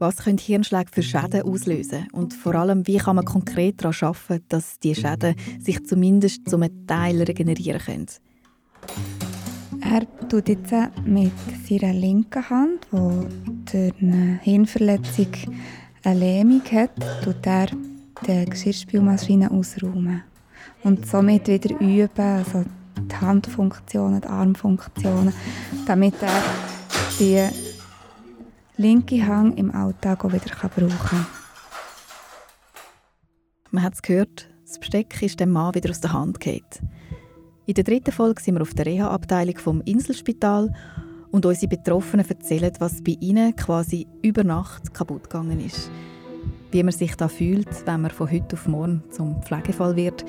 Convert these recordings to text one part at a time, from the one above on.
Was können Hirnschläge für Schäden auslösen? Und vor allem, wie kann man konkret daran arbeiten, dass die Schäden sich zumindest zum Teil regenerieren können? Er tut jetzt mit seiner linken Hand, die durch eine Hirnverletzung eine Lähmung hat, tut er die Geschirrspülmaschine ausräumen. Und somit wieder üben, also die Handfunktionen, die Armfunktionen, damit er die linke Hand im Alltag auch wieder brauchen kann. Man hat es gehört, das Besteck ist dem Mann wieder aus der Hand gefallen. In der dritten Folge sind wir auf der Reha-Abteilung vom Inselspital und unsere Betroffenen erzählen, was bei ihnen quasi über Nacht kaputt gegangen ist. Wie man sich da fühlt, wenn man von heute auf morgen zum Pflegefall wird.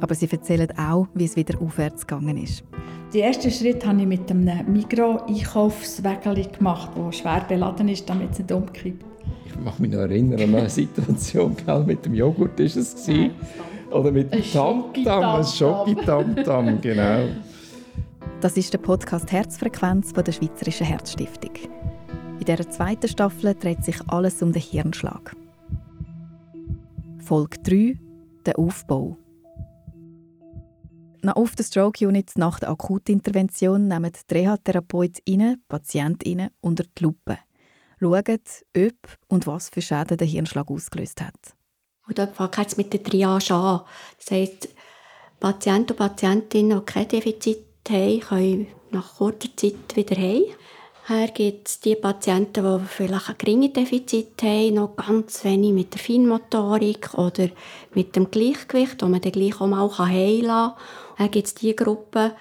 Aber sie erzählen auch, wie es wieder aufwärts gegangen ist. Den ersten Schritt habe ich mit einem Migros-Einkaufswägel gemacht, der schwer beladen ist, damit es nicht umkippt. Ich mag mich noch erinnern an eine Situation, mit dem Joghurt war es. Oder mit dem Tamtam, ein Schoki-Tamtam, genau. Das ist der Podcast Herzfrequenz von der Schweizerischen Herzstiftung. In dieser zweiten Staffel dreht sich alles um den Hirnschlag. Folge 3 Der Aufbau. Nach auf der Stroke Unit nach der Akutintervention nehmen die Reha-Therapeutinnen Patientinnen unter die Lupe. Schauen, ob und was für Schäden der Hirnschlag ausgelöst hat. Und dort fängt es mit der Triage an. Das heisst, Patienten und Patientinnen, die kein Defizit haben, können nach kurzer Zeit wieder heim. Hier gibt es die Patienten, die vielleicht ein geringes Defizit haben, noch ganz wenig mit der Feinmotorik oder mit dem Gleichgewicht, wo man dann gleich auch mal heilen kann. Dann gibt es die Gruppen,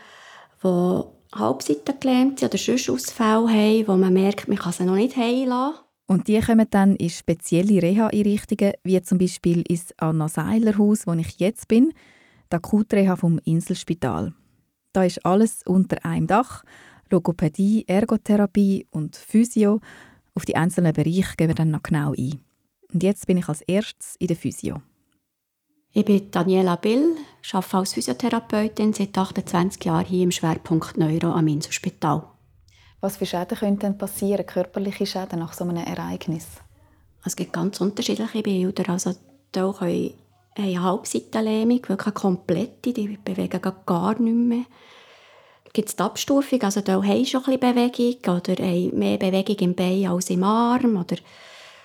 die Halbseiten gelähmt sind oder sonst Ausfälle haben, wo man merkt, man kann sie noch nicht heilen. Und die kommen dann in spezielle Reha-Einrichtungen, wie zum Beispiel ins Anna-Seiler-Haus, wo ich jetzt bin, die Akutreha vom Inselspital. Da ist alles unter einem Dach, Logopädie, Ergotherapie und Physio. Auf die einzelnen Bereiche gehen wir dann noch genau ein. Und jetzt bin ich als erstes in der Physio. Ich bin Daniela Bill, arbeite als Physiotherapeutin seit 28 Jahren hier im Schwerpunkt Neuro am Inselspital. Was für Schäden können denn passieren, körperliche Schäden nach so einem Ereignis? Es gibt ganz unterschiedliche Bilder. Also hier können eine Halbseitenlähmung, wirklich eine komplette, die bewegen gar nicht mehr. Gibt es die Abstufung, also da haben schon ein bisschen Bewegung oder haben mehr Bewegung im Bein als im Arm oder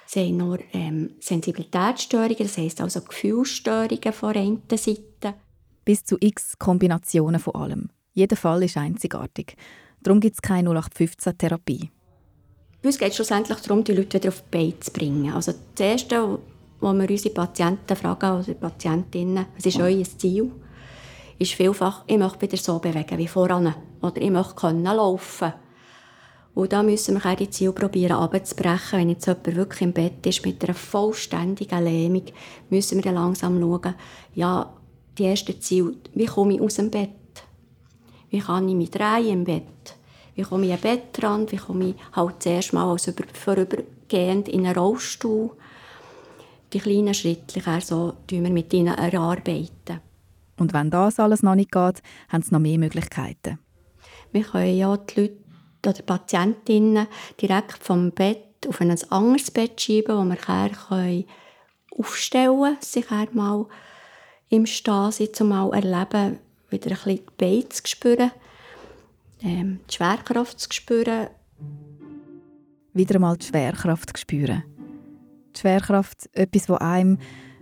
sie haben nur ähm, Sensibilitätsstörungen, das heisst also Gefühlsstörungen von der einen Seite. Bis zu x Kombinationen von allem. Jeder Fall ist einzigartig. Darum gibt es keine 0815-Therapie. Bei uns geht es schlussendlich darum, die Leute wieder auf die Beine zu bringen. Also das Erste, was wir unsere Patienten fragen, oder Patientinnen, was ist euer Ziel? Ist vielfach, ich möchte wieder so bewegen wie voran. Oder ich möchte können laufen. Und da müssen wir die Ziele probieren abzubrechen. Wenn jetzt jemand wirklich im Bett ist mit einer vollständigen Lähmung, müssen wir dann langsam schauen, ja, die ersten Ziele, wie komme ich aus dem Bett? Wie kann ich mich drehen im Bett? Wie komme ich an Bettrand? Wie komme ich halt zuerst mal als vorübergehend in einen Rollstuhl? Die kleinen Schritte so wir mit ihnen erarbeiten. Und wenn das alles noch nicht geht, haben sie noch mehr Möglichkeiten. Wir können ja die Leute oder Patientinnen direkt vom Bett auf ein anderes Bett schieben, wo wir aufstellen können, sich mal im Stehen mal erleben, wieder ein bisschen die Beine zu spüren, ähm, die Schwerkraft zu spüren. Wieder einmal die Schwerkraft zu spüren. Die Schwerkraft, etwas, was einem,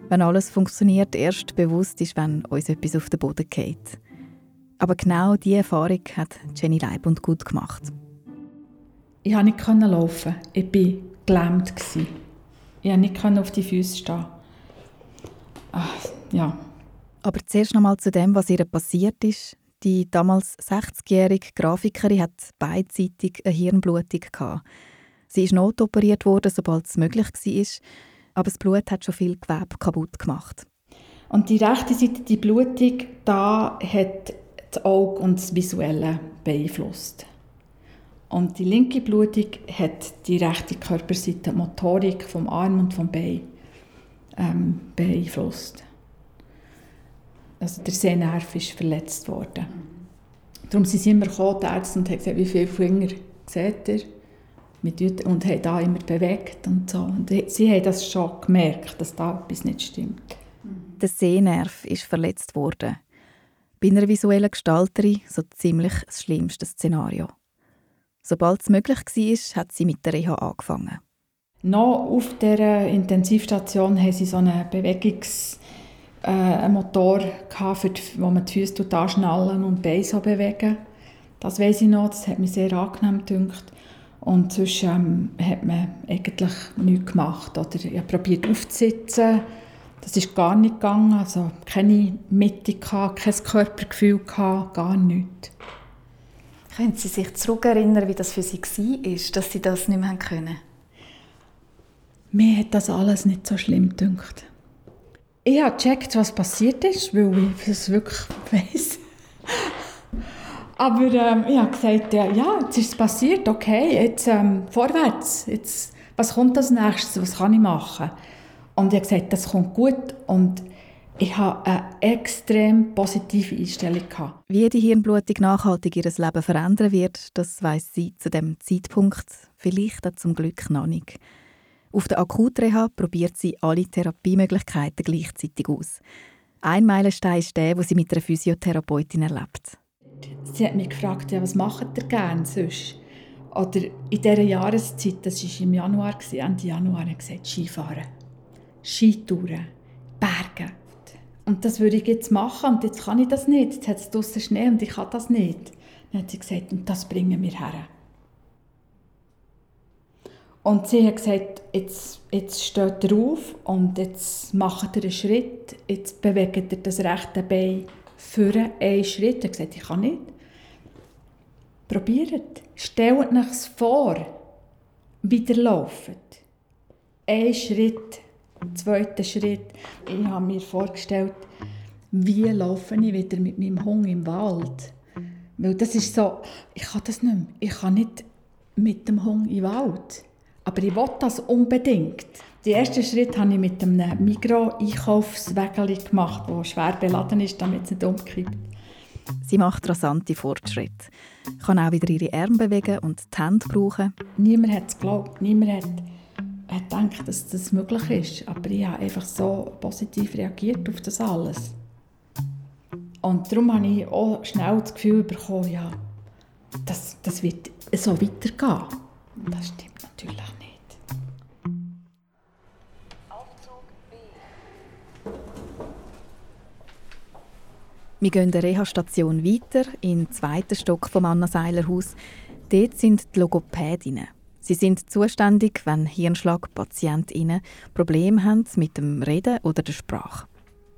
wenn alles funktioniert, erst bewusst ist, wenn uns etwas auf den Boden geht. Aber genau diese Erfahrung hat Jenny Leibund gut gemacht. Ich konnte nicht laufen. Ich war gelähmt. Ich konnte nicht auf die Füße stehen. Ach, ja. Aber zuerst noch mal zu dem, was ihr passiert ist. Die damals 60-jährige Grafikerin hat beidseitig eine Hirnblutung. Gehabt. Sie ist notoperiert worden, sobald es möglich war. Aber das Blut hat schon viel Gewebe kaputt gemacht. Und die rechte Seite, die Blutung, da hat das Auge und das Visuelle beeinflusst. Und die linke Blutung hat die rechte Körperseite, die Motorik vom Arm und vom Bein ähm, beeinflusst also der Sehnerv ist verletzt worden. Darum sind sie immer gekommen, die Ärzte, und haben gesagt, wie viele Finger seht ihr? und haben da immer bewegt und so. Und sie haben das schon gemerkt, dass da etwas nicht stimmt. Der Sehnerv ist verletzt worden. Bei einer visuellen Gestalterin so ziemlich das schlimmste Szenario. Sobald es möglich war, hat sie mit der Reha angefangen. Noch auf der Intensivstation haben sie so einen Bewegungsmotor, äh, wo man die Füße anschnallen und die Beine so bewegen. Das weiß ich noch, das hat mich sehr angenehm gedacht. Und sonst ähm, hat man eigentlich nichts gemacht. Oder ich habe probiert aufzusitzen. Das ist gar nicht gegangen. Also keine Mitte, kein Körpergefühl, gar nichts. Können Sie sich zurückerinnern, wie das für Sie war, dass Sie das nicht mehr können? Mir hat das alles nicht so schlimm gedacht. Ich habe gecheckt, was passiert ist, weil ich es wirklich weiss. Aber ähm, ich habe gesagt, ja, ja, jetzt ist es passiert, okay, jetzt ähm, vorwärts. Jetzt, was kommt als nächstes, was kann ich machen? Und ich habe gesagt, das kommt gut und ich hatte eine extrem positive Einstellung. Gehabt. Wie die Hirnblutung nachhaltig ihr Leben verändern wird, das weiß sie zu dem Zeitpunkt vielleicht auch zum Glück noch nicht. Auf der Akutreha probiert sie alle Therapiemöglichkeiten gleichzeitig aus. Ein Meilenstein ist der, wo sie mit einer Physiotherapeutin erlebt. Sie hat mich gefragt, ja, was macht ihr gerne sonst? Oder in dieser Jahreszeit, das war im Januar, Ende Januar, hat gesagt, Skifahren, Skitouren, Berge. Und das würde ich jetzt machen und jetzt kann ich das nicht. Jetzt hat es draußen Schnee und ich kann das nicht. Dann hat sie gesagt, und das bringen wir her. Und sie hat gesagt, jetzt, jetzt steht er auf und jetzt macht er einen Schritt, jetzt bewegt er das rechte Bein für einen Schritt. Er gesagt, ich kann nicht. Probiert. Stellt euch vor, wie ihr lauft. Ein Schritt, zweiter Schritt. Ich habe mir vorgestellt, wie laufe ich wieder mit meinem Hund im Wald. Weil das ist so, ich kann das nicht mehr. Ich kann nicht mit dem Hund im Wald. Aber ich will das unbedingt. Den ersten Schritt habe ich mit einem Migros-Einkaufswägel gemacht, das schwer beladen ist, damit es nicht umkippt. Sie macht rasante Fortschritte. Kann auch wieder ihre Arme bewegen und die Hände brauchen. Niemand hat es geglaubt. Niemand hat, hat gedacht, dass das möglich ist. Aber ich habe einfach so positiv reagiert auf das alles. Und darum habe ich auch schnell das Gefühl bekommen, ja, das, das wird so weitergehen. Das stimmt natürlich nicht. Wir gehen der Reha-Station weiter, im zweiten Stock vom Anna Seiler Haus. Dort sind die Logopädinnen. Sie sind zuständig, wenn Hirnschlag-PatientInnen Probleme haben mit dem Reden oder der Sprache.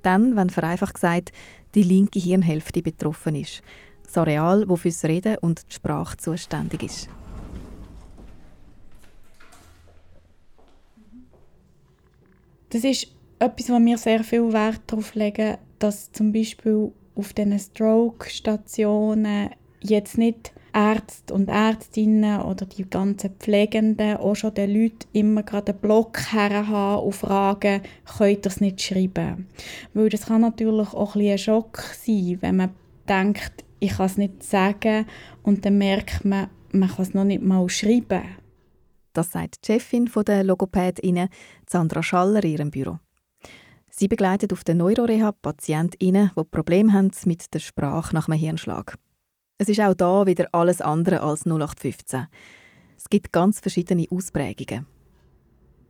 Dann, wenn vereinfacht gesagt die linke Hirnhälfte betroffen ist. Das Areal, das für das Reden und die Sprache zuständig ist. Das ist etwas, wo wir sehr viel Wert darauf legen, dass zum Beispiel auf diesen Stroke-Stationen jetzt nicht Ärzte und Ärztinnen oder die ganzen Pflegenden auch schon den Leuten immer gerade einen Block haben und fragen, könnt ihr es nicht schreiben? Weil das kann natürlich auch ein, ein Schock sein, wenn man denkt, ich kann es nicht sagen und dann merkt man, man kann es noch nicht mal schreiben. Das sagt die Chefin der Logopädinnen, Sandra Schaller, in ihrem Büro. Sie begleitet auf der Neuroreha Patientinnen, die Probleme haben mit der Sprache nach einem Hirnschlag. Es ist auch da wieder alles andere als 0815. Es gibt ganz verschiedene Ausprägungen.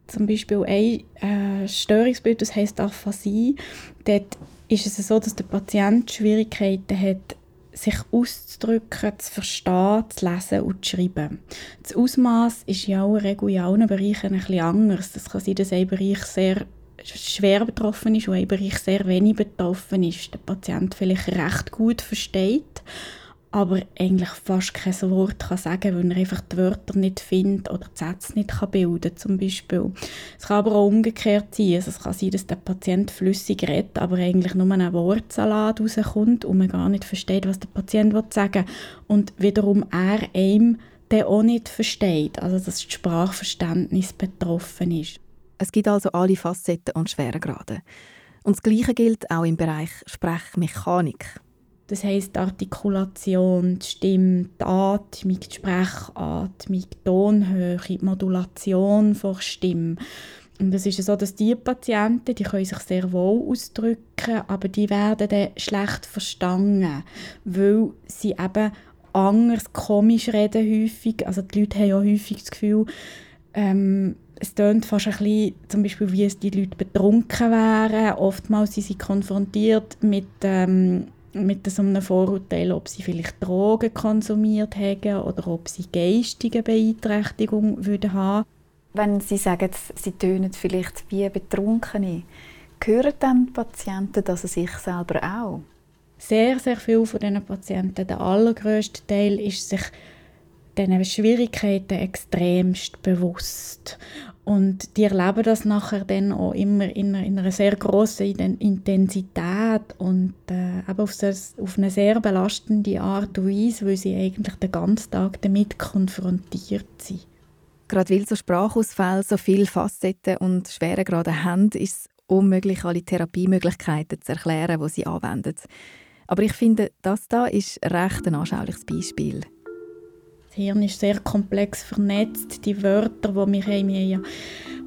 Zum Beispiel ein äh, Störungsbild, das heisst Aphasie. Dort ist es so, dass der Patient Schwierigkeiten hat, sich auszudrücken, zu verstehen, zu lesen und zu schreiben. Das Ausmaß ist aller Regel in allen Bereichen ein bisschen anders. Das kann sein, dass ein Bereich sehr schwer betroffen ist und ein Bereich sehr wenig betroffen ist. Der Patient vielleicht recht gut versteht, aber eigentlich fast kein Wort kann sagen weil er einfach die Wörter nicht findet oder die Sätze nicht kann bilden zum Beispiel. Es kann aber auch umgekehrt sein. Also es kann sein, dass der Patient flüssig redet, aber eigentlich nur ein Wortsalat rauskommt und man gar nicht versteht, was der Patient sagen will. Und wiederum er einem der auch nicht versteht, also dass das Sprachverständnis betroffen ist. Es gibt also alle Facetten und Schweregrade. Und das Gleiche gilt auch im Bereich Sprechmechanik. Das heißt Artikulation, die Stimme, die Atmung, die Sprechatmung, die Tonhöhe, die Modulation der Stimme. Und es ist so, dass die Patienten, die können sich sehr wohl ausdrücken, aber die werden dann schlecht verstanden, weil sie eben anders, komisch reden häufig. Also die Leute haben ja häufig das Gefühl, ähm, es tönt fast ein bisschen, zum Beispiel, wie es die Leute betrunken wären. Oftmals sind sie konfrontiert mit, ähm, mit so einem Vorurteil, ob sie vielleicht Drogen konsumiert haben oder ob sie geistige Beeinträchtigung würden haben. Wenn Sie sagen, Sie tönen vielleicht wie Betrunkene, hören dann die Patienten das sich selber auch? Sehr, sehr viele von diesen Patienten, der allergrößte Teil, ist sich diesen Schwierigkeiten extremst bewusst. Und die erleben das nachher dann auch immer in einer, in einer sehr grossen Intensität und äh, eben auf, das, auf eine sehr belastende Art und Weise, weil sie eigentlich den ganzen Tag damit konfrontiert sind. Gerade weil so Sprachausfälle so viele Facetten und Schweregrade haben, ist es unmöglich, alle Therapiemöglichkeiten zu erklären, die sie anwenden. Aber ich finde, das da ist recht ein anschauliches Beispiel. Hirn ist sehr komplex vernetzt. Die Wörter, die wir haben, wir haben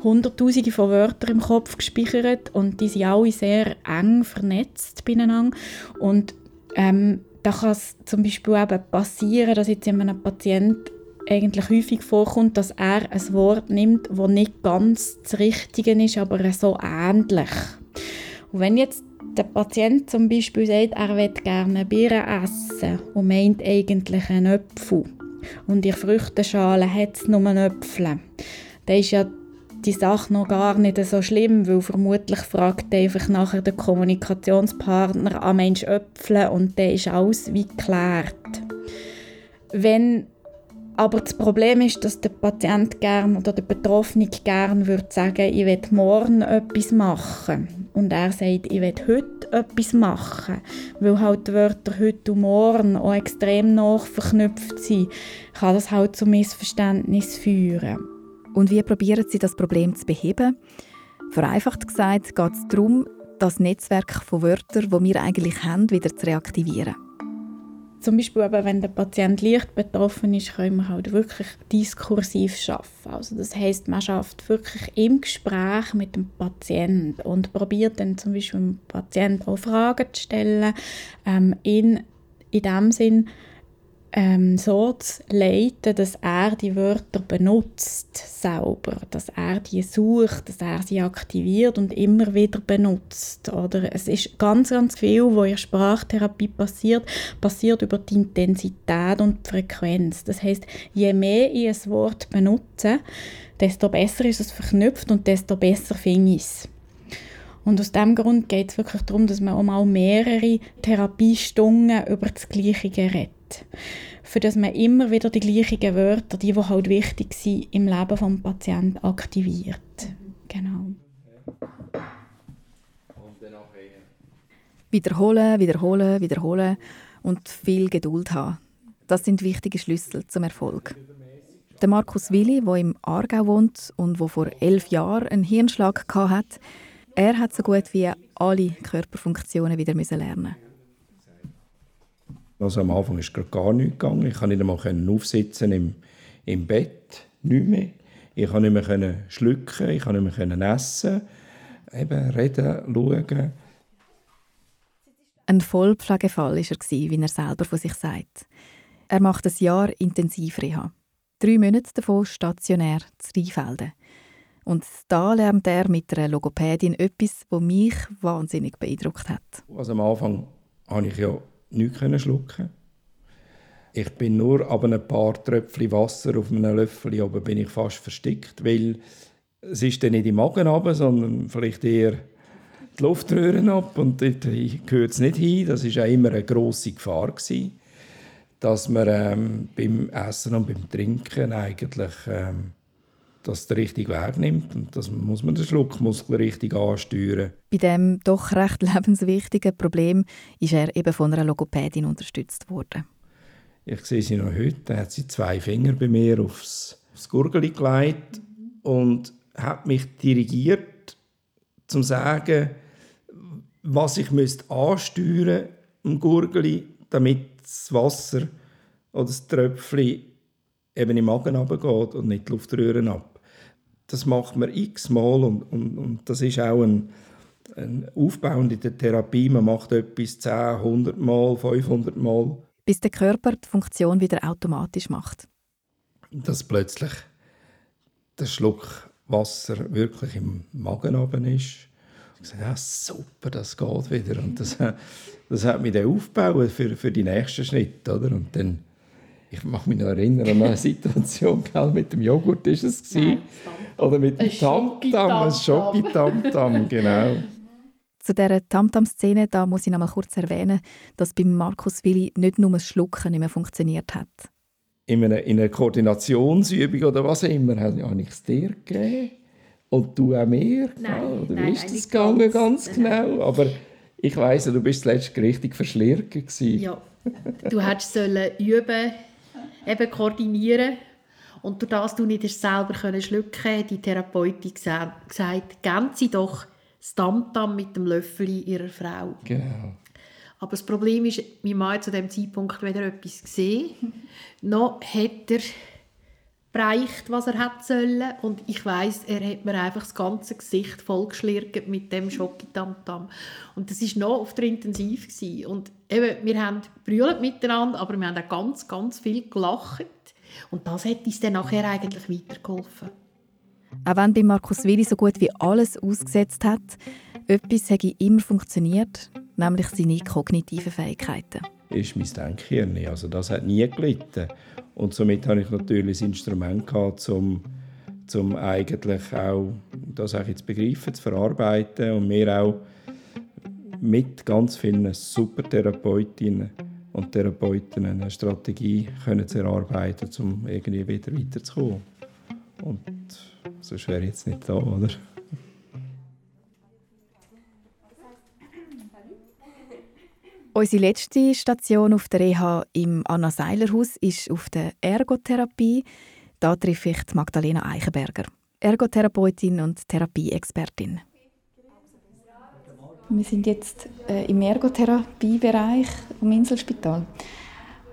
Hunderttausende von Wörtern im Kopf gespeichert und die sind alle sehr eng vernetzt beieinander. Und ähm, da kann es zum Beispiel eben passieren, dass jetzt in einem Patient eigentlich häufig vorkommt, dass er ein Wort nimmt, das nicht ganz das Richtige ist, aber so ähnlich. Und wenn jetzt der Patient zum Beispiel sagt, er will gerne Birnen essen und meint eigentlich einen Apfel, und in Früchtenschale hat es nur Äpfel. Dann ist ja die Sache noch gar nicht so schlimm, weil vermutlich fragt einfach nachher der Kommunikationspartner am Mensch Äpfel und dann ist alles wie geklärt. Wenn aber das Problem ist, dass der Patient gern oder der Betroffene gerne würde sagen, ich will morgen etwas machen. Und er sagt, ich will heute etwas machen. Weil halt die Wörter heute und morgen auch extrem nach verknüpft sind, kann das halt zu Missverständnis führen. Und wie probieren Sie das Problem zu beheben? Vereinfacht gesagt geht es darum, das Netzwerk von Wörtern, das wir eigentlich haben, wieder zu reaktivieren. Zum Beispiel eben, wenn der Patient leicht betroffen ist, können wir halt wirklich diskursiv arbeiten. Also das heißt, man schafft wirklich im Gespräch mit dem Patienten und probiert dann zum Beispiel dem Patienten auch Fragen zu stellen, ähm, in, in dem Sinn ähm, so zu leiten, dass er die Wörter benutzt selber, dass er die sucht, dass er sie aktiviert und immer wieder benutzt. Oder es ist ganz, ganz viel, was in Sprachtherapie passiert, passiert über die Intensität und die Frequenz. Das heißt, je mehr ich ein Wort benutze, desto besser ist es verknüpft und desto besser finde ich es. Und aus diesem Grund geht es wirklich darum, dass man auch mal mehrere Therapiestunden über das Gleiche redet für das man immer wieder die gleichen Wörter, die, die halt wichtig sind, im Leben des Patienten aktiviert. Genau. Wiederholen, wiederholen, wiederholen und viel Geduld haben. Das sind wichtige Schlüssel zum Erfolg. Der Markus Willi, der im Aargau wohnt und wo vor elf Jahren einen Hirnschlag hatte, er hat so gut wie alle Körperfunktionen wieder lernen also am Anfang ist gar nichts gegangen. Ich konnte nicht einmal aufsitzen im, im Bett, nicht mehr. Ich konnte nicht mehr schlucken, ich konnte nicht mehr essen, eben reden, schauen. Ein Vollpflegefall war er, wie er selber von sich sagt. Er macht ein Jahr Intensivreha. Drei Monate davon stationär zu Rheinfelden. Und da lernt er mit einer Logopädin etwas, das mich wahnsinnig beeindruckt hat. Also am Anfang habe ich ja nichts schlucken Ich bin nur ab ein paar Tröpfchen Wasser auf einem Löffel oben bin ich fast verstickt, weil es ist dann nicht im Magen runter, sondern vielleicht eher die Luftröhren ab und dort gehört es nicht hin. Das war auch immer eine grosse Gefahr gewesen, dass man ähm, beim Essen und beim Trinken eigentlich ähm, das den richtigen Weg nimmt. Und das muss man den Schluckmuskel richtig ansteuern. Bei dem doch recht lebenswichtigen Problem ist er eben von einer Logopädin unterstützt worden. Ich sehe sie noch heute. Da hat sie zwei Finger bei mir aufs, aufs Gurgel gelegt und hat mich dirigiert, zum zu sagen, was ich müsste ansteuern im Gurgeli, damit das Wasser oder das Tröpfchen eben im Magen runtergeht und nicht die Luftröhren ab. Das macht man x-mal und, und, und das ist auch ein, ein Aufbau in der Therapie. Man macht etwas 10, 100 Mal, 500 Mal. Bis der Körper die Funktion wieder automatisch macht. Dass plötzlich der Schluck Wasser wirklich im Magen oben ist. Ich gesagt, ja, super, das geht wieder. Und das, das hat mich dann aufgebaut für, für die nächsten Schritte. Oder? Und dann ich mag mich noch erinnern an eine Situation, mit dem Joghurt ist es Nein, oder mit dem Tamtam, ein Schoki-Tamtam, genau. Zu dieser Tamtam-Szene da muss ich noch mal kurz erwähnen, dass bei Markus Willi nicht nur das Schlucken nicht mehr funktioniert hat. In einer, in einer Koordinationsübung oder was immer, habe ich es dir gegeben. Und du auch mir? Nein, oder nein, wie ist das gegangen, ganz, ganz genau? Aber ich weiss, du bist zuletzt richtig verschlirrt. Ja, du hättest üben eben koordinieren. Und durch das du nicht selber können schlucken hat die Therapeutin gesagt, geben Sie doch das Tamtam mit dem Löffel Ihrer Frau. Genau. Aber das Problem ist, mein Mann zu dem Zeitpunkt weder etwas gesehen, noch hat er bereicht, was er hat sollen. Und ich weiß, er hat mir einfach das ganze Gesicht vollgeschlirrt mit dem Schokitamtam. Und das war noch auf der Intensiv. Gewesen. Und eben, wir haben brüllt miteinander, aber wir haben auch ganz, ganz viel gelacht. Und das hat uns dann nachher eigentlich weitergeholfen. Auch wenn bei Markus Willi so gut wie alles ausgesetzt hat, etwas hat immer funktioniert, nämlich seine kognitiven Fähigkeiten. Ist mein Denkhirn. Also das hat nie gelitten. Und somit habe ich natürlich das Instrument gehabt, um, um eigentlich auch das auch zu begreifen, zu verarbeiten und mir auch mit ganz vielen super Therapeutinnen und Therapeuten eine Strategie können zu erarbeiten, um irgendwie wieder weiterzukommen. Und sonst wäre ich jetzt nicht da, oder? Unsere letzte Station auf der Reha im Anna-Seiler-Haus ist auf der Ergotherapie. Da treffe ich Magdalena Eichenberger, Ergotherapeutin und Therapieexpertin. Wir sind jetzt äh, im Ergotherapiebereich im Inselspital.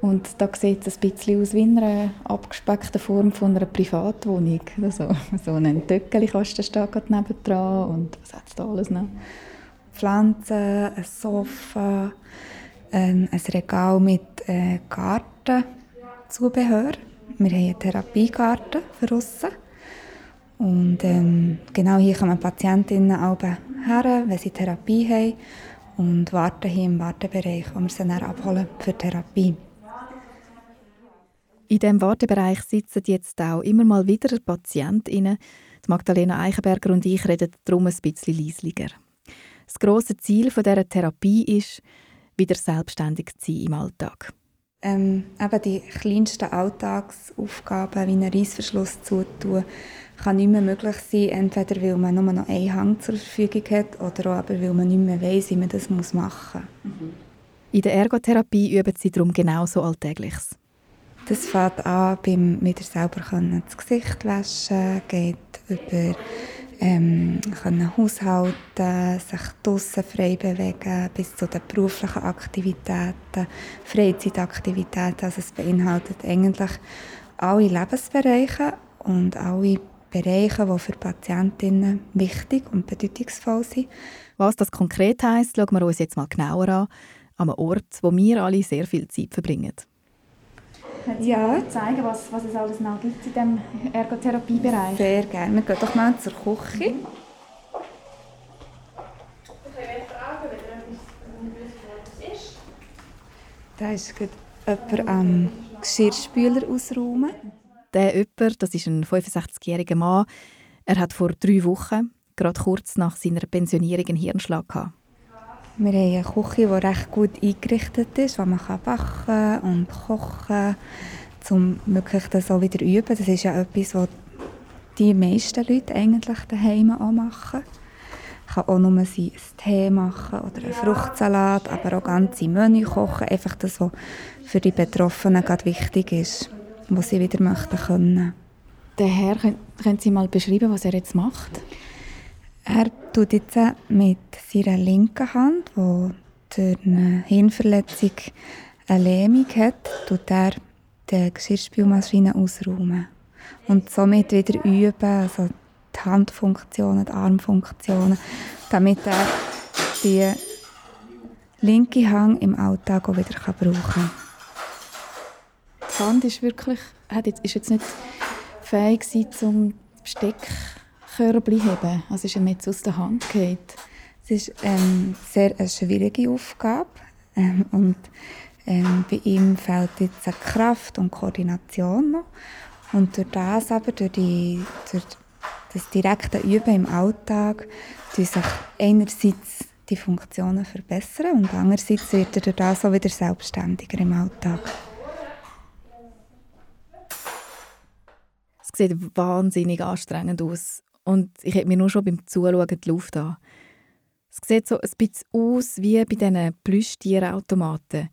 Und da sieht es ein bisschen aus wie eine abgespeckte Form von einer Privatwohnung. Also, so ein Töckeli-Kasten steht nebendran und was hat es da alles noch? Pflanzen, ein Sofa, ein, ein Regal mit äh, Gartenzubehör. Wir haben eine Therapiekarte für uns. Und ähm, genau hier kommen Patientinnen auch her, wenn sie Therapie haben und warten hier im Wartebereich, wo wir sie dann abholen für Therapie. In diesem Wartebereich sitzen jetzt auch immer mal wieder Patientinnen. Magdalena Eichenberger und ich reden darum ein bisschen leislicher. Das grosse Ziel dieser Therapie ist, wieder selbstständig zu sein im Alltag. Ähm, eben die kleinsten Alltagsaufgaben wie einen Reissverschluss zutun, kann nicht mehr möglich sein, entweder weil man nur noch einen Hang zur Verfügung hat oder auch aber, weil man nicht mehr weiß, wie man das machen muss. In der Ergotherapie üben sie darum genauso Alltägliches. Das fängt an beim wieder selber können das Gesicht waschen, geht über ähm, können haushalten, sich draussen frei bewegen, bis zu den beruflichen Aktivitäten, Freizeitaktivitäten. Also es beinhaltet eigentlich alle Lebensbereiche und alle Bereiche, die für Patientinnen wichtig und bedeutungsvoll sind. Was das konkret heisst, schauen wir uns jetzt mal genauer an, an einem Ort, wo wir alle sehr viel Zeit verbringen. Können Sie ja. zeigen, was, was es alles noch gibt in diesem Ergotherapiebereich? Sehr gerne. Wir gehen doch mal zur Küche. Da ist jemand am Geschirrspüler ausräumen. Der jemand, das ist ein 65-jähriger Mann, er hat vor drei Wochen, gerade kurz nach seiner Pensionierung, einen Hirnschlag gehabt. Wir haben eine Küche, die recht gut eingerichtet ist, wo man backen und kochen kann, um wirklich das auch wieder üben. Das ist ja etwas, was die meisten Leute eigentlich daheim auch machen. Ich kann auch nur ein Tee machen oder einen Fruchtsalat, aber auch ganze Menü kochen. Einfach das, was für die Betroffenen gerade wichtig ist, was sie wieder möchten können. Der Herr, können Sie mal beschreiben, was er jetzt macht? Er tut jetzt mit seiner linken Hand, die durch eine Hirnverletzung eine Lähmung hat, tut er die Geschirrspülmaschine ausräumen. Und somit wieder üben, also die Handfunktionen, die Armfunktionen, damit er die linke Hand im Alltag auch wieder brauchen kann. Die Hand ist wirklich, ist jetzt nicht fähig zum Steckkörbchen heben. Also ist ihm jetzt aus der Hand gefallen. Es ist ähm, sehr eine schwierige Aufgabe ähm, und ähm, bei ihm fehlt jetzt eine Kraft und Koordination noch. Und durch das aber, durch, die, durch das direkte Üben im Alltag, die sich einerseits die Funktionen verbessern und andererseits wird er durch das auch wieder selbstständiger im Alltag. Es sieht wahnsinnig anstrengend aus und ich habe mir nur schon beim Zuschauen die Luft an. Es sieht so ein bisschen aus wie bei diesen Plüschtierautomaten,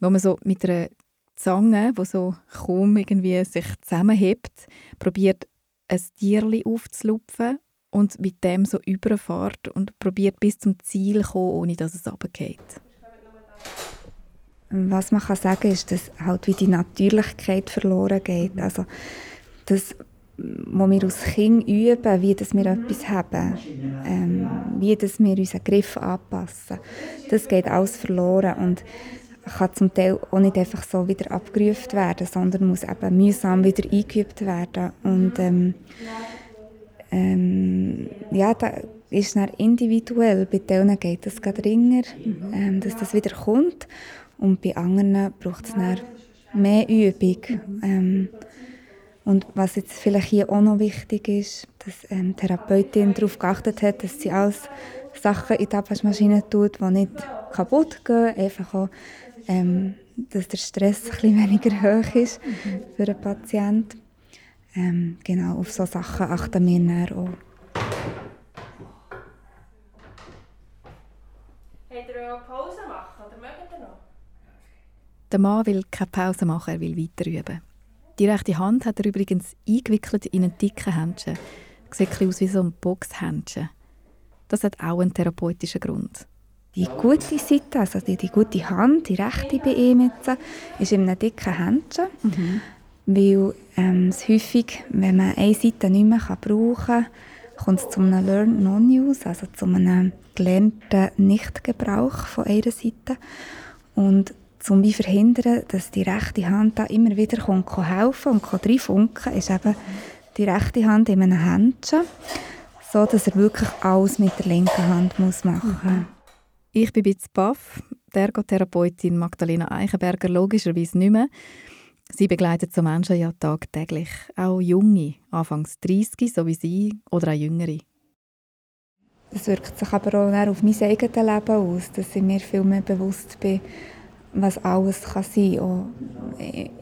wo man so mit einer Zange, die so kaum irgendwie sich zusammenhebt, probiert ein Tierli aufzulupfen und mit dem so überfahrt und probiert bis zum Ziel zu kommen, ohne dass es runtergeht. Was man kann sagen ist, dass halt wie die Natürlichkeit verloren geht. Also das, wo wir als Kind üben, wie dass wir etwas haben, ähm, wie dass wir unseren Griff anpassen, das geht alles verloren und kann zum Teil auch nicht einfach so wieder abgerufen werden, sondern muss eben mühsam wieder eingeübt werden. Und ähm, ähm, ja, da ist es individuell. Bei denen geht es gerade ringer, ähm, dass das wieder kommt. Und bei anderen braucht es mehr Übung. Und was jetzt vielleicht hier auch noch wichtig ist, dass ähm, die Therapeutin darauf geachtet hat, dass sie alles Sachen in die Abwaschmaschine tut, die nicht kaputt gehen, einfach auch ähm, dass der Stress ein bisschen weniger hoch ist mhm. für den Patienten. Ähm, genau, auf solche Sachen achten wir dann auch. Habt ihr eine Pause machen oder mögt ihr noch? Der Mann will keine Pause machen, er will weiter üben. Die rechte Hand hat er übrigens eingewickelt in einen dicken Händchen. Sieht ein aus wie so ein Boxhändchen. Das hat auch einen therapeutischen Grund. Die gute Seite, also die, die gute Hand, die rechte bei ihm jetzt, ist in einem dicken Händchen. Mhm. Weil ähm, es häufig, wenn man eine Seite nicht mehr brauchen kann, kommt es zu einem Learn Non-Use, also zu einem gelernten Nichtgebrauch von einer Seite. Und um zu verhindern, dass die rechte Hand da immer wieder kommt, helfen und reinfunken ist eben die rechte Hand in einem Händchen, so dass er wirklich alles mit der linken Hand muss machen muss. Ich bin bisschen baff. Die Ergotherapeutin Magdalena Eichenberger logischerweise nicht mehr. Sie begleitet so Menschen ja tagtäglich, auch junge, anfangs 30, so wie sie, oder auch jüngere. Das wirkt sich aber auch auf mein eigenes Leben aus, dass ich mir viel mehr bewusst bin, was alles kann sein kann, auch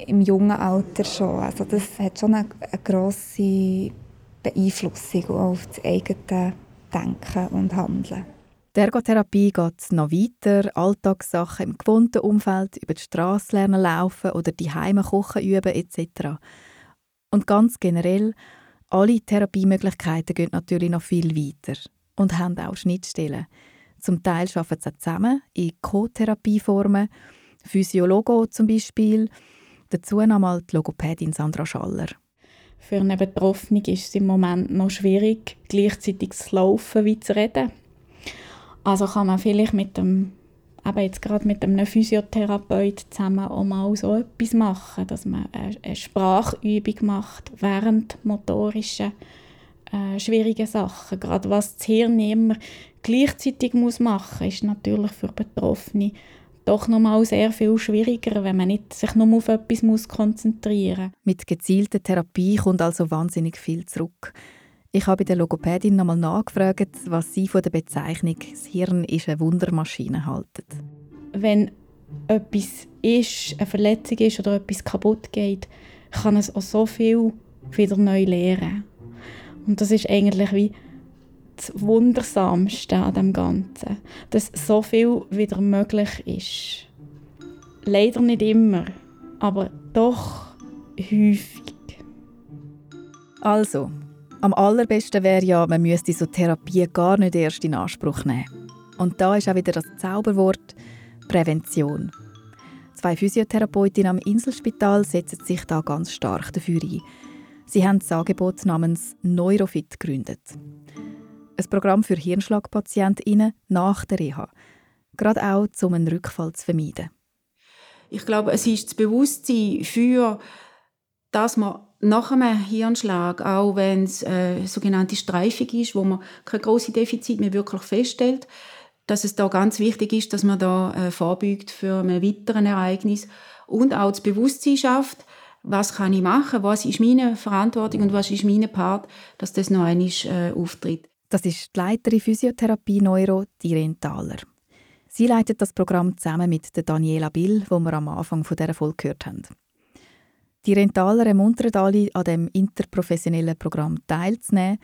im jungen Alter schon. Also das hat schon eine, eine grosse Beeinflussung auf das eigene Denken und Handeln. Die Ergotherapie geht noch weiter, Alltagssachen im gewohnten Umfeld, über die Straße lernen laufen oder die Heime kochen üben etc. Und ganz generell, alle Therapiemöglichkeiten gehen natürlich noch viel weiter und haben auch Schnittstellen. Zum Teil arbeiten sie zusammen in Co-Therapieformen, Physiologo zum Beispiel, dazu nochmal die Logopädin Sandra Schaller. Für einen Betroffenen ist es im Moment noch schwierig, gleichzeitig zu laufen wie zu reden. Also kann man vielleicht mit dem, eben jetzt gerade mit einem Physiotherapeut zusammen auch mal so etwas machen, dass man eine Sprachübung macht während motorischen äh, schwierigen Sachen. Gerade was das Hirn immer gleichzeitig muss machen, ist natürlich für Betroffene doch noch mal sehr viel schwieriger, wenn man nicht sich nur auf etwas muss konzentrieren muss. Mit gezielter Therapie kommt also wahnsinnig viel zurück. Ich habe der Logopädin nochmal nachgefragt, was sie von der Bezeichnung «Das Hirn ist eine Wundermaschine» halten. Wenn etwas ist, eine Verletzung ist oder etwas kaputt geht, kann es auch so viel wieder neu lernen. Und das ist eigentlich wie das Wundersamste an dem Ganzen, dass so viel wieder möglich ist. Leider nicht immer, aber doch häufig. Also, am allerbesten wäre ja, man müsste so Therapie gar nicht erst in Anspruch nehmen. Und da ist auch wieder das Zauberwort Prävention. Zwei Physiotherapeutinnen am Inselspital setzen sich da ganz stark dafür ein. Sie haben das Angebot namens Neurofit gegründet. Ein Programm für Hirnschlagpatientinnen nach der Reha. Gerade auch, um einen Rückfall zu vermeiden. Ich glaube, es ist das Bewusstsein für, dass man nach einem Hirnschlag, auch wenn es äh, sogenannte Streifung ist, wo man kein großes Defizit mehr wirklich feststellt, dass es da ganz wichtig ist, dass man da äh, vorbeugt für ein weiteren Ereignis und auch das Bewusstsein schafft, was kann ich machen, was ist meine Verantwortung und was ist mein Part, dass das noch einmal äh, auftritt. Das ist die Leiterin Physiotherapie Neuro, die Rentaler. Sie leitet das Programm zusammen mit der Daniela Bill, wo wir am Anfang von dieser Folge gehört haben. Die Rentaler ermuntern alle, an dem interprofessionellen Programm teilzunehmen.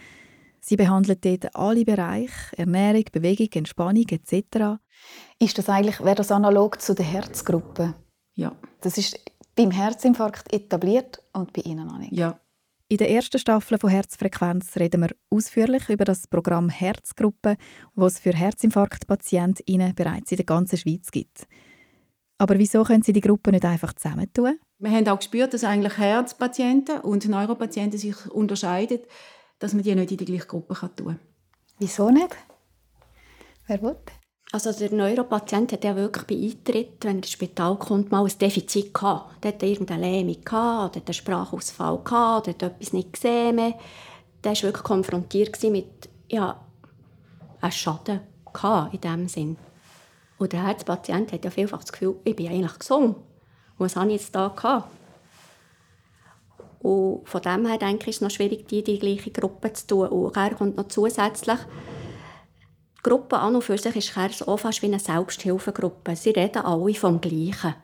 Sie behandeln dort alle Bereiche, Ernährung, Bewegung, Entspannung etc. Ist das eigentlich, wäre das analog zu der Herzgruppe? Ja. Das ist beim Herzinfarkt etabliert und bei Ihnen noch nicht? Ja. In der ersten Staffel von Herzfrequenz reden wir ausführlich über das Programm Herzgruppe, das es für Herzinfarktpatientinnen bereits in der ganzen Schweiz gibt. Aber wieso können Sie die Gruppe nicht einfach zusammentun? Wir haben auch gespürt, dass eigentlich Herzpatienten und Neuropatienten sich unterscheiden, dass man die nicht in die gleiche Gruppe tun kann. Wieso nicht? Wer will? Also der Neuropatient hat ja wirklich bei Eintritt, wenn er ins Spital kommt, mal ein Defizit gehabt. Der hat irgendeine Lähmung gehabt, oder einen Sprachausfall gehabt, hat etwas nicht gesehen mehr. Der war wirklich konfrontiert mit ja, einem Schaden gehabt, in diesem Sinn. Und der Herzpatient hat ja vielfach das Gefühl, ich bin eigentlich gesund. Was habe ich jetzt da gehabt? Und von dem her denke ich, ist es noch schwierig, die in die gleiche Gruppe zu tun. Und er kommt noch zusätzlich die Gruppe an und für sich ist Kers auch fast wie eine Selbsthilfegruppe. Sie reden alle vom Gleichen.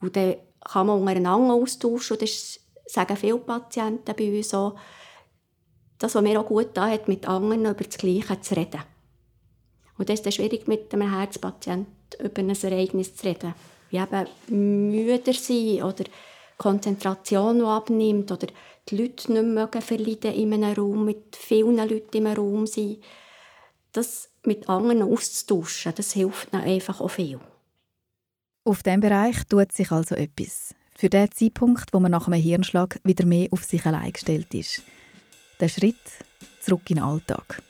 Und dann kann man untereinander austauschen. Und das sagen viele Patienten bei uns auch, das, was mir auch gut da hat, mit anderen über das Gleiche zu reden. Und das ist dann schwierig, mit einem Herzpatienten über ein Ereignis zu reden. Wie eben müder sein oder Konzentration, die abnimmt oder die Leute nicht mehr verleiden in einem Raum, mit vielen Leuten in einem Raum sein. Das mit anderen auszutauschen, das hilft ihnen einfach auch viel. Auf diesem Bereich tut sich also etwas. Für den Zeitpunkt, wo man nach einem Hirnschlag wieder mehr auf sich allein gestellt ist. Der Schritt zurück in den Alltag.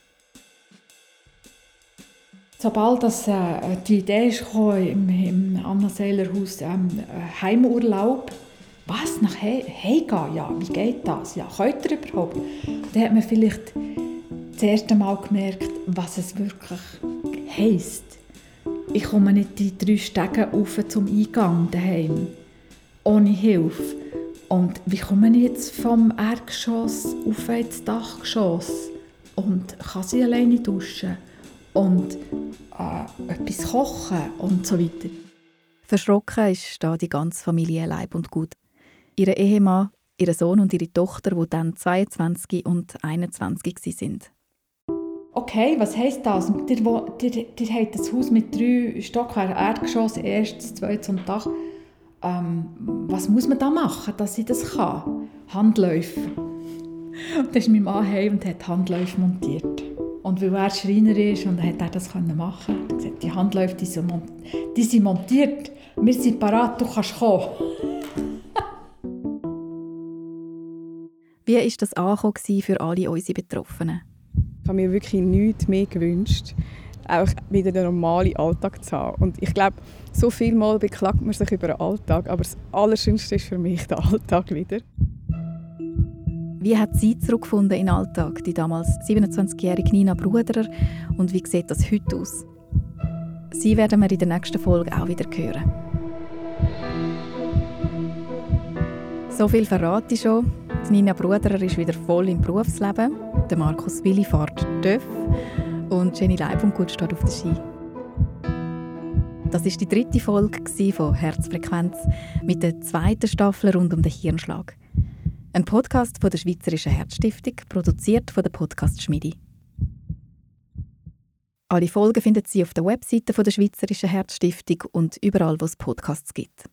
Sobald das, äh, die Idee ist im, im Anna-Seiler-Haus ähm, Heimurlaub, was, nach Hause gehen? Ja, wie geht das? Ja, könnt ihr überhaupt? Dann hat man vielleicht das erste Mal gemerkt, was es wirklich heisst. Ich komme nicht die drei Stege auf zum Eingang daheim ohne Hilfe. Und wie komme ich jetzt vom Erdgeschoss auf ins Dachgeschoss und kann sie alleine duschen und äh, etwas kochen und so weiter. Verschrocken ist da die ganze Familie Leib und Gut. Ihre Ehemann, ihr Sohn und ihre Tochter, die dann 22 und 21 sind okay, was heisst das? Ihr, ihr, ihr habt ein Haus mit drei Stockwerken, Erdgeschoss, erstes, zweites und Dach. Ähm, was muss man da machen, dass ich das kann? Handläufe. Und dann ist mein Mann heim und hat Handläufe montiert. Und weil er Schreiner ist und hat er das machen er gesagt, die Handläufe die sind, die sind montiert, wir sind parat, du kannst kommen. Wie war das für alle unsere Betroffenen? Habe mir wirklich nichts mehr gewünscht, auch wieder den normalen Alltag zu haben. Und ich glaube, so viel Mal beklagt man sich über den Alltag, aber das Allerschönste ist für mich der Alltag wieder. Wie hat sie zurückgefunden in den Alltag, die damals 27-jährige Nina Bruderer, und wie sieht das heute aus? Sie werden wir in der nächsten Folge auch wieder hören. So viel verrate ich schon. Die Nina Bruderer ist wieder voll im Berufsleben. Der Markus Willi fährt TÜV und Jenny Leibundgut steht auf der Ski. Das ist die dritte Folge von Herzfrequenz mit der zweiten Staffel rund um den Hirnschlag. Ein Podcast von der Schweizerischen Herzstiftung, produziert von der Podcast Schmidi. Alle Folgen finden Sie auf der Webseite von der Schweizerischen Herzstiftung und überall, wo es Podcasts gibt.